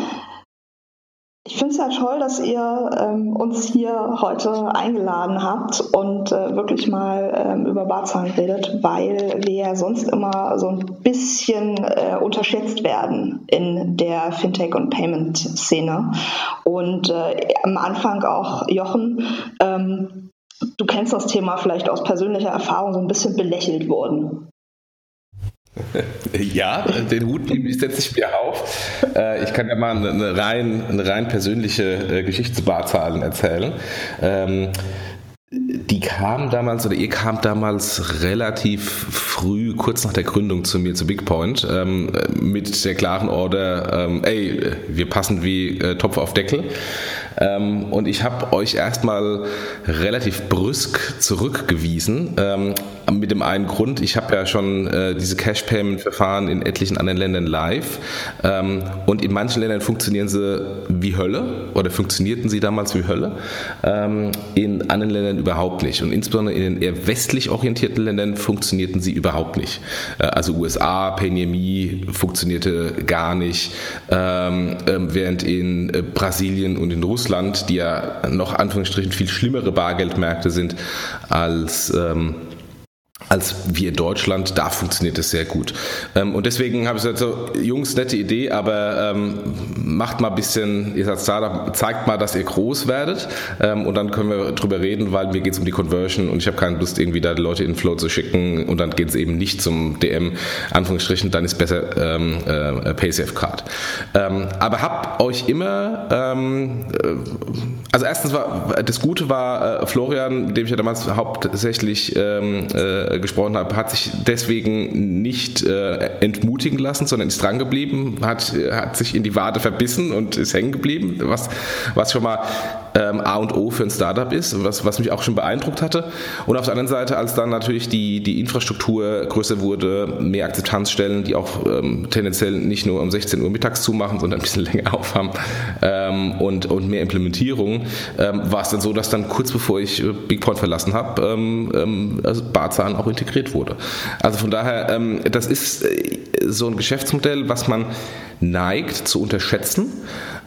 Ich finde es ja toll, dass ihr ähm, uns hier heute eingeladen habt und äh, wirklich mal ähm, über Barzahlen redet, weil wir ja sonst immer so ein bisschen äh, unterschätzt werden in der Fintech- und Payment-Szene. Und äh, am Anfang auch, Jochen, ähm, du kennst das Thema vielleicht aus persönlicher Erfahrung so ein bisschen belächelt worden. Ja, den Hut setze ich mir auf. Äh, ich kann ja mal eine rein, eine rein persönliche äh, Geschichte erzählen. Ähm, die kam damals oder ihr kamt damals relativ früh, kurz nach der Gründung zu mir, zu Bigpoint, ähm, mit der klaren Order, ähm, ey, wir passen wie Topf auf Deckel. Ähm, und ich habe euch erstmal relativ brüsk zurückgewiesen. Mit dem einen Grund, ich habe ja schon äh, diese Cash-Payment-Verfahren in etlichen anderen Ländern live. Ähm, und in manchen Ländern funktionieren sie wie Hölle oder funktionierten sie damals wie Hölle. Ähm, in anderen Ländern überhaupt nicht. Und insbesondere in den eher westlich orientierten Ländern funktionierten sie überhaupt nicht. Äh, also USA, PayNearMe funktionierte gar nicht. Ähm, ähm, während in äh, Brasilien und in Russland, die ja noch Anführungsstrichen viel schlimmere Bargeldmärkte sind als ähm, als wir in Deutschland, da funktioniert es sehr gut. Ähm, und deswegen habe ich gesagt, so, Jungs, nette Idee, aber ähm, macht mal ein bisschen, ihr seid Startup, zeigt mal, dass ihr groß werdet ähm, und dann können wir drüber reden, weil mir geht es um die Conversion und ich habe keine Lust, irgendwie da die Leute in Flow zu schicken und dann geht es eben nicht zum DM, Anführungsstrichen, dann ist besser ähm, äh, PaySafe Card. Ähm, aber habt euch immer, ähm, äh, also erstens war, das Gute war, äh, Florian, dem ich ja damals hauptsächlich ähm, äh, gesprochen habe, hat sich deswegen nicht äh, entmutigen lassen, sondern ist dran geblieben, hat, hat sich in die Wade verbissen und ist hängen geblieben, was, was schon mal ähm, A und O für ein Startup ist, was, was mich auch schon beeindruckt hatte. Und auf der anderen Seite, als dann natürlich die, die Infrastruktur größer wurde, mehr Akzeptanzstellen, die auch ähm, tendenziell nicht nur um 16 Uhr mittags zumachen, sondern ein bisschen länger aufhaben ähm, und, und mehr Implementierung, ähm, war es dann so, dass dann kurz bevor ich äh, BigPoint verlassen habe, ähm, ähm, also Barzahlen auch integriert wurde. Also von daher, ähm, das ist äh, so ein Geschäftsmodell, was man neigt zu unterschätzen.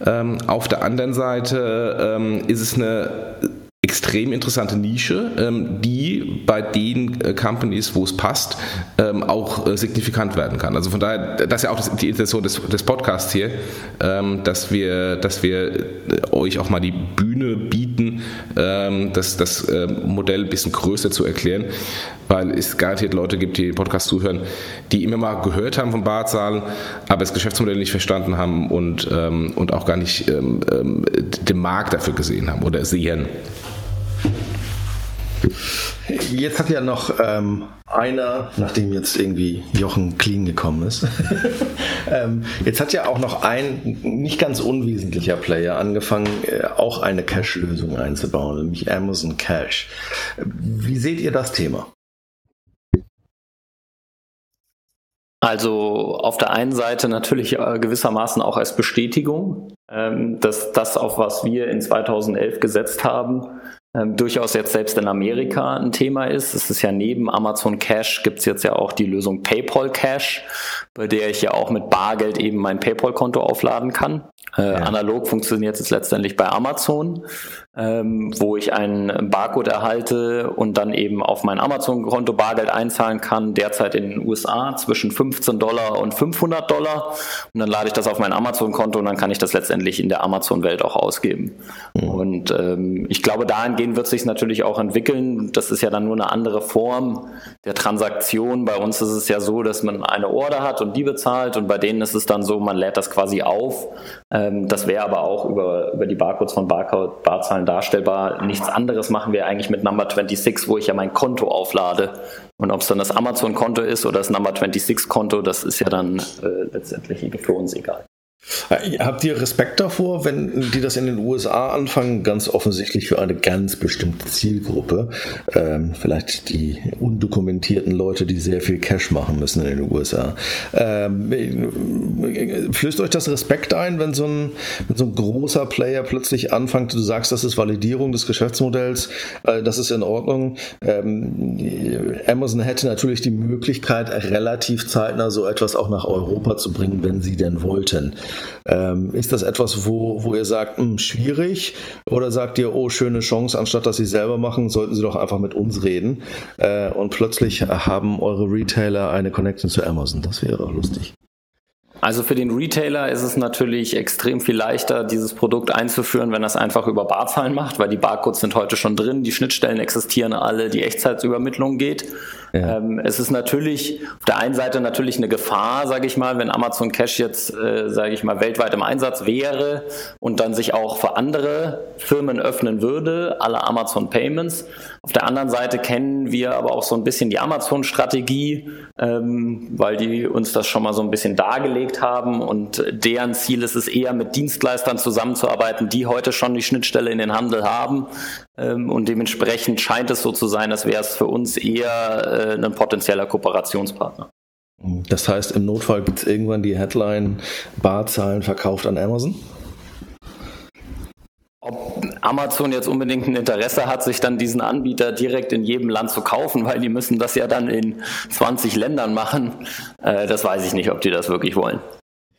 Ähm, auf der anderen Seite ähm, ist es eine extrem interessante Nische, ähm, die bei den äh, Companies, wo es passt, ähm, auch äh, signifikant werden kann. Also von daher, das ist ja auch das, die Intention des, des Podcasts hier, ähm, dass wir, dass wir äh, euch auch mal die Bühne bieten, ähm, das, das äh, Modell ein bisschen größer zu erklären, weil es garantiert Leute gibt, die den Podcast zuhören, die immer mal gehört haben von Barzahlen, aber das Geschäftsmodell nicht verstanden haben und, ähm, und auch gar nicht ähm, den Markt dafür gesehen haben oder sehen. Jetzt hat ja noch ähm, einer, nachdem jetzt irgendwie Jochen clean gekommen ist, ähm, jetzt hat ja auch noch ein nicht ganz unwesentlicher Player angefangen, äh, auch eine Cache-Lösung einzubauen, nämlich Amazon Cache. Wie seht ihr das Thema? Also auf der einen Seite natürlich äh, gewissermaßen auch als Bestätigung, ähm, dass das, auf was wir in 2011 gesetzt haben, ähm, durchaus jetzt selbst in Amerika ein Thema ist. Es ist ja neben Amazon Cash gibt es jetzt ja auch die Lösung PayPal Cash, bei der ich ja auch mit Bargeld eben mein PayPal-Konto aufladen kann. Äh, ja. Analog funktioniert es letztendlich bei Amazon, ähm, wo ich einen Barcode erhalte und dann eben auf mein Amazon-Konto Bargeld einzahlen kann, derzeit in den USA zwischen 15 Dollar und 500 Dollar. Und dann lade ich das auf mein Amazon-Konto und dann kann ich das letztendlich in der Amazon-Welt auch ausgeben. Mhm. Und ähm, ich glaube, dahingehend wird sich natürlich auch entwickeln. Das ist ja dann nur eine andere Form der Transaktion. Bei uns ist es ja so, dass man eine Order hat und die bezahlt und bei denen ist es dann so, man lädt das quasi auf. Ähm, das wäre aber auch über, über die Barcodes von Barcode, Barzahlen darstellbar. Nichts anderes machen wir eigentlich mit Number 26, wo ich ja mein Konto auflade. Und ob es dann das Amazon-Konto ist oder das Number 26-Konto, das ist ja dann äh, letztendlich für uns egal. Äh, habt ihr Respekt davor, wenn die das in den USA anfangen, ganz offensichtlich für eine ganz bestimmte Zielgruppe, ähm, vielleicht die undokumentierten Leute, die sehr viel Cash machen müssen in den USA. Ähm, flößt euch das Respekt ein, wenn so, ein, wenn so ein großer Player plötzlich anfängt, du sagst, das ist Validierung des Geschäftsmodells, äh, das ist in Ordnung. Ähm, Amazon hätte natürlich die Möglichkeit, relativ zeitnah so etwas auch nach Europa zu bringen, wenn sie denn wollten. Ähm, ist das etwas, wo, wo ihr sagt, mh, hm, schwierig? Oder sagt ihr, oh, schöne Chance, anstatt dass sie selber machen, sollten sie doch einfach mit uns reden? Äh, und plötzlich haben eure Retailer eine Connection zu Amazon. Das wäre auch lustig. Also für den Retailer ist es natürlich extrem viel leichter, dieses Produkt einzuführen, wenn er es einfach über Barzahlen macht, weil die Barcodes sind heute schon drin, die Schnittstellen existieren alle, die Echtzeitsübermittlung geht. Ja. Ähm, es ist natürlich auf der einen Seite natürlich eine Gefahr, sage ich mal, wenn Amazon Cash jetzt, äh, sage ich mal, weltweit im Einsatz wäre und dann sich auch für andere Firmen öffnen würde, alle Amazon Payments. Auf der anderen Seite kennen wir aber auch so ein bisschen die Amazon-Strategie, ähm, weil die uns das schon mal so ein bisschen dargelegt haben und deren Ziel ist es eher mit Dienstleistern zusammenzuarbeiten, die heute schon die Schnittstelle in den Handel haben. Ähm, und dementsprechend scheint es so zu sein, als wäre es für uns eher äh, ein potenzieller Kooperationspartner. Das heißt, im Notfall gibt es irgendwann die Headline Barzahlen verkauft an Amazon? Ob Amazon jetzt unbedingt ein Interesse hat, sich dann diesen Anbieter direkt in jedem Land zu kaufen, weil die müssen das ja dann in 20 Ländern machen, äh, das weiß ich nicht, ob die das wirklich wollen.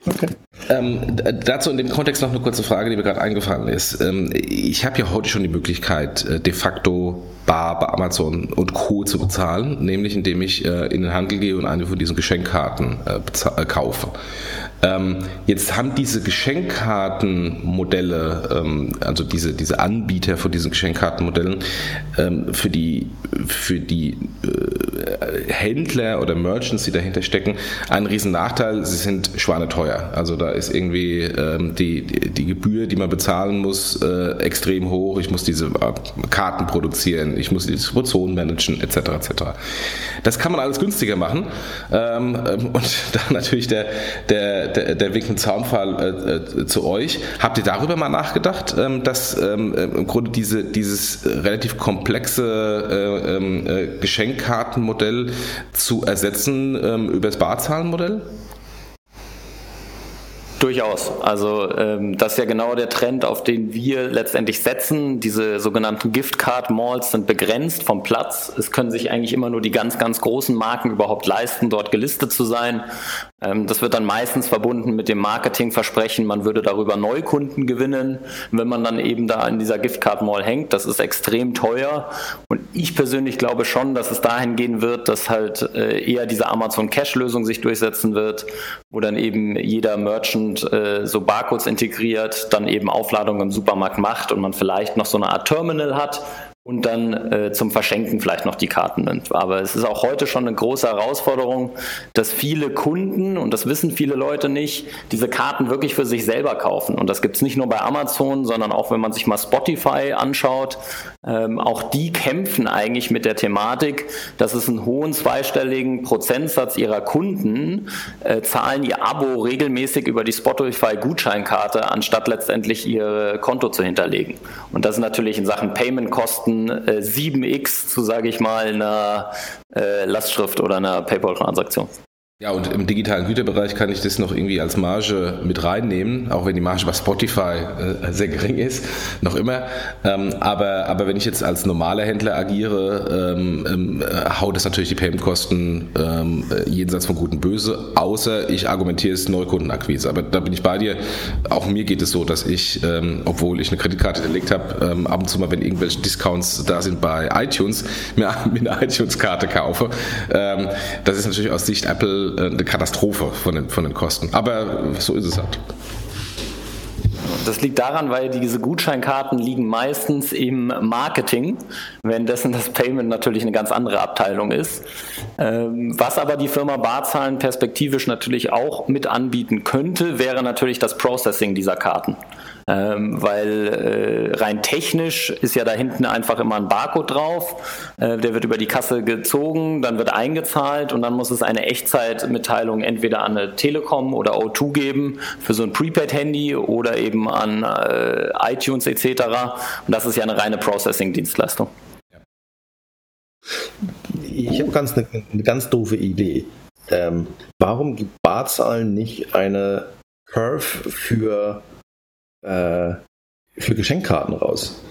Okay. Ähm, dazu in dem Kontext noch eine kurze Frage, die mir gerade eingefallen ist. Ähm, ich habe ja heute schon die Möglichkeit, äh, de facto bar bei Amazon und Co. zu bezahlen, nämlich indem ich äh, in den Handel gehe und eine von diesen Geschenkkarten äh, äh kaufe. Ähm, jetzt haben diese Geschenkkartenmodelle, ähm, also diese, diese Anbieter von diesen Geschenkkartenmodellen, ähm, für die, für die äh, Händler oder Merchants, die dahinter stecken, einen riesen Nachteil. Sie sind schwaneteuer. Also da ist irgendwie die, die, Gebühr, die man bezahlen muss, äh, extrem hoch. Ich muss diese äh, Karten produzieren, ich muss die Distribution managen, etc. etc. Das kann man alles günstiger machen. Und dann natürlich der, der der, der Wink- und Zaunfall äh, äh, zu euch. Habt ihr darüber mal nachgedacht, ähm, dass ähm, äh, im Grunde diese, dieses relativ komplexe äh, ähm, äh, Geschenkkartenmodell zu ersetzen ähm, über das Barzahlenmodell? Durchaus. Also ähm, das ist ja genau der Trend, auf den wir letztendlich setzen. Diese sogenannten Giftcard-Malls sind begrenzt vom Platz. Es können sich eigentlich immer nur die ganz, ganz großen Marken überhaupt leisten, dort gelistet zu sein. Ähm, das wird dann meistens verbunden mit dem Marketingversprechen, man würde darüber Neukunden gewinnen, wenn man dann eben da in dieser Giftcard-Mall hängt. Das ist extrem teuer. Und ich persönlich glaube schon, dass es dahin gehen wird, dass halt äh, eher diese Amazon Cash-Lösung sich durchsetzen wird, wo dann eben jeder Merchant äh, so Barcodes integriert, dann eben Aufladungen im Supermarkt macht und man vielleicht noch so eine Art Terminal hat, und dann äh, zum Verschenken vielleicht noch die Karten nimmt. Aber es ist auch heute schon eine große Herausforderung, dass viele Kunden, und das wissen viele Leute nicht, diese Karten wirklich für sich selber kaufen. Und das gibt es nicht nur bei Amazon, sondern auch wenn man sich mal Spotify anschaut. Ähm, auch die kämpfen eigentlich mit der Thematik, dass es einen hohen zweistelligen Prozentsatz ihrer Kunden äh, zahlen ihr Abo regelmäßig über die Spotify-Gutscheinkarte, anstatt letztendlich ihr Konto zu hinterlegen. Und das ist natürlich in Sachen Payment-Kosten äh, 7x zu, sage ich mal, einer äh, Lastschrift oder einer PayPal-Transaktion. Ja, und im digitalen Güterbereich kann ich das noch irgendwie als Marge mit reinnehmen, auch wenn die Marge bei Spotify äh, sehr gering ist, noch immer. Ähm, aber, aber wenn ich jetzt als normaler Händler agiere, ähm, ähm, haut es natürlich die Paymentkosten ähm, jenseits von Gut Böse, außer ich argumentiere es Neukundenakquise. Aber da bin ich bei dir. Auch mir geht es so, dass ich, ähm, obwohl ich eine Kreditkarte hinterlegt habe, ähm, ab und zu mal, wenn irgendwelche Discounts da sind bei iTunes, mir, mir eine iTunes-Karte kaufe. das ist natürlich aus Sicht Apple äh, eine Katastrophe von den, von den Kosten. Aber so ist es halt. Das liegt daran, weil diese Gutscheinkarten liegen meistens im Marketing, währenddessen das Payment natürlich eine ganz andere Abteilung ist. Ähm, was aber die Firma Barzahlen perspektivisch natürlich auch mit anbieten könnte, wäre natürlich das Processing dieser Karten ähm, weil äh, rein technisch ist ja da hinten einfach immer ein Barcode drauf, äh, der wird über die Kasse gezogen, dann wird eingezahlt und dann muss es eine Echtzeitmitteilung entweder an eine Telekom oder O2 geben für so ein Prepaid-Handy oder eben an äh, iTunes etc. Und das ist ja eine reine Processing-Dienstleistung. Ich habe ganz eine, eine, ganz doofe Idee. Ähm, warum gibt Barzahlen nicht eine Curve für äh, für Geschenkkarten raus.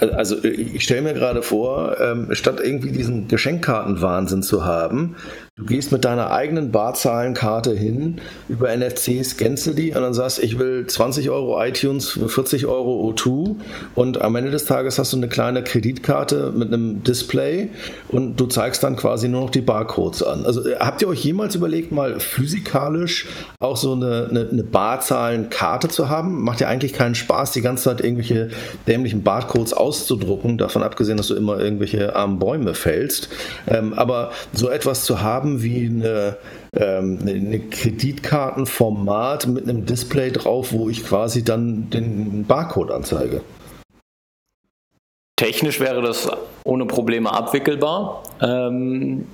Also ich stelle mir gerade vor, ähm, statt irgendwie diesen Geschenkkartenwahnsinn zu haben, Du gehst mit deiner eigenen Barzahlenkarte hin, über NFC scannst du die und dann sagst, ich will 20 Euro iTunes, 40 Euro O2 und am Ende des Tages hast du eine kleine Kreditkarte mit einem Display und du zeigst dann quasi nur noch die Barcodes an. Also äh, habt ihr euch jemals überlegt, mal physikalisch auch so eine, eine, eine Barzahlenkarte zu haben? Macht ja eigentlich keinen Spaß, die ganze Zeit irgendwelche dämlichen Barcodes auszudrucken, davon abgesehen, dass du immer irgendwelche armen Bäume fällst. Ähm, aber so etwas zu haben, haben wie eine, ähm, eine Kreditkartenformat mit einem Display drauf, wo ich quasi dann den Barcode anzeige. Technisch wäre das ohne Probleme abwickelbar. Ähm,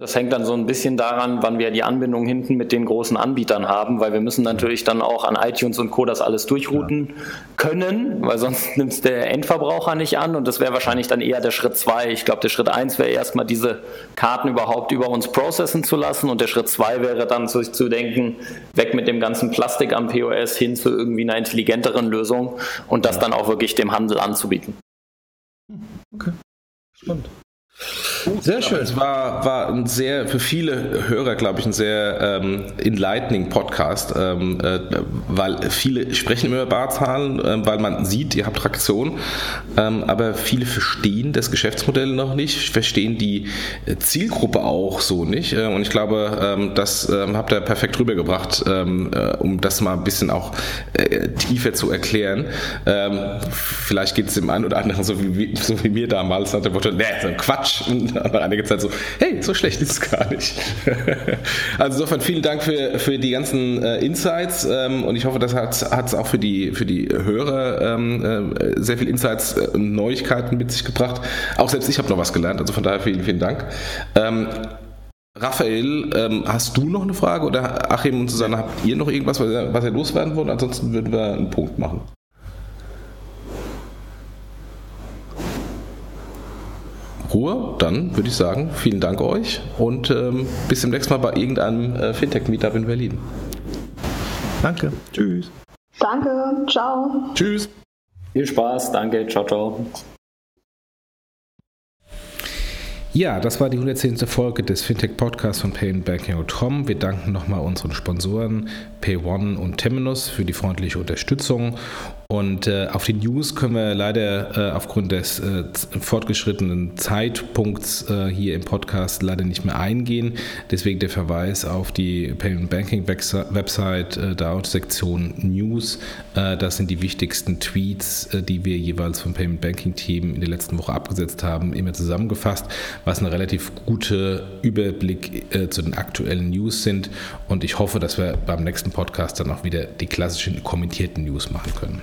das hängt dann so ein bisschen daran, wann wir die Anbindung hinten mit den großen Anbietern haben, weil wir müssen natürlich dann auch an iTunes und Co. das alles durchrouten können, weil sonst nimmt es der Endverbraucher nicht an und das wäre wahrscheinlich dann eher der Schritt zwei. Ich glaube, der Schritt eins wäre erstmal diese Karten überhaupt über uns processen zu lassen und der Schritt zwei wäre dann zu, zu denken, weg mit dem ganzen Plastik am POS hin zu irgendwie einer intelligenteren Lösung und das dann auch wirklich dem Handel anzubieten. Okay, spannend. Sehr schön. Es war, war ein sehr, für viele Hörer, glaube ich, ein sehr ähm, enlightening Podcast, ähm, äh, weil viele sprechen immer über Barzahlen, äh, weil man sieht, ihr habt Traktion, ähm, aber viele verstehen das Geschäftsmodell noch nicht, verstehen die äh, Zielgruppe auch so nicht. Äh, und ich glaube, ähm, das ähm, habt ihr perfekt rübergebracht, ähm, äh, um das mal ein bisschen auch äh, tiefer zu erklären. vielleicht geht es dem einen oder anderen so wie, so wie mir damals, nach dem Motto, nee, so ein Quatsch Quatsch. Und nach einiger Zeit so, hey, so schlecht ist es gar nicht. also insofern vielen Dank für, für die ganzen äh, Insights ähm, und ich hoffe, das hat es auch für die, für die Hörer ähm, äh, sehr viel Insights äh, und Neuigkeiten mit sich gebracht. Auch selbst ich habe noch was gelernt, also von daher vielen, vielen Dank. Ähm, Raphael, ähm, hast du noch eine Frage oder Achim und Susanne, habt ihr noch irgendwas, was ihr loswerden wollt? Ansonsten würden wir einen Punkt machen. Ruhe, dann würde ich sagen, vielen Dank euch und ähm, bis zum nächsten Mal bei irgendeinem äh, Fintech-Meetup in Berlin. Danke. Tschüss. Danke. Ciao. Tschüss. Viel Spaß. Danke. Ciao, ciao. Ja, das war die 110. Folge des Fintech Podcasts von PayBanking.com. Wir danken nochmal unseren Sponsoren PayOne und Temenus für die freundliche Unterstützung und äh, auf die News können wir leider äh, aufgrund des äh, fortgeschrittenen Zeitpunkts äh, hier im Podcast leider nicht mehr eingehen. Deswegen der Verweis auf die Payment Banking Website, äh, da Sektion News. Äh, das sind die wichtigsten Tweets, die wir jeweils vom Payment Banking Team in der letzten Woche abgesetzt haben, immer zusammengefasst, was ein relativ guter Überblick zu den aktuellen News sind. Und ich hoffe, dass wir beim nächsten Podcast dann auch wieder die klassischen kommentierten News machen können.